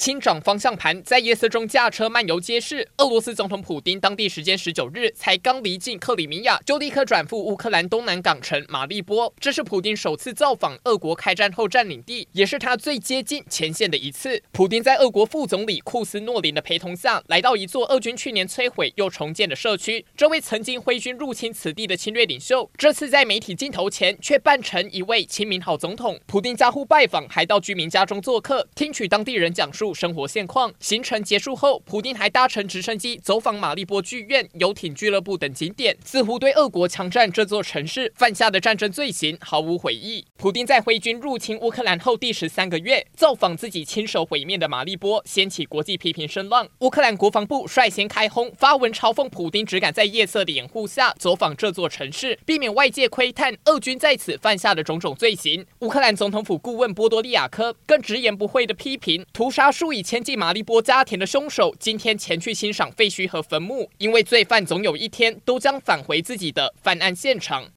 轻掌方向盘，在夜色中驾车漫游街市。俄罗斯总统普丁当地时间十九日才刚离境克里米亚，就立刻转赴乌克兰东南港城马利波。这是普丁首次造访俄国开战后占领地，也是他最接近前线的一次。普丁在俄国副总理库斯诺林的陪同下，来到一座俄军去年摧毁又重建的社区。这位曾经挥军入侵此地的侵略领袖，这次在媒体镜头前却扮成一位亲民好总统。普丁加护拜访，还到居民家中做客，听取当地人讲述。生活现况。行程结束后，普丁还搭乘直升机走访马利波剧院、游艇俱乐部等景点，似乎对俄国强占这座城市犯下的战争罪行毫无悔意。普丁在挥军入侵乌克兰后第十三个月，造访自己亲手毁灭的马利波，掀起国际批评声浪。乌克兰国防部率先开轰，发文嘲讽普丁只敢在夜色的掩护下走访这座城市，避免外界窥探俄军在此犯下的种种罪行。乌克兰总统府顾问波多利亚科更直言不讳地批评屠杀数以千。计马利波家田的凶手今天前去欣赏废墟和坟墓，因为罪犯总有一天都将返回自己的犯案现场。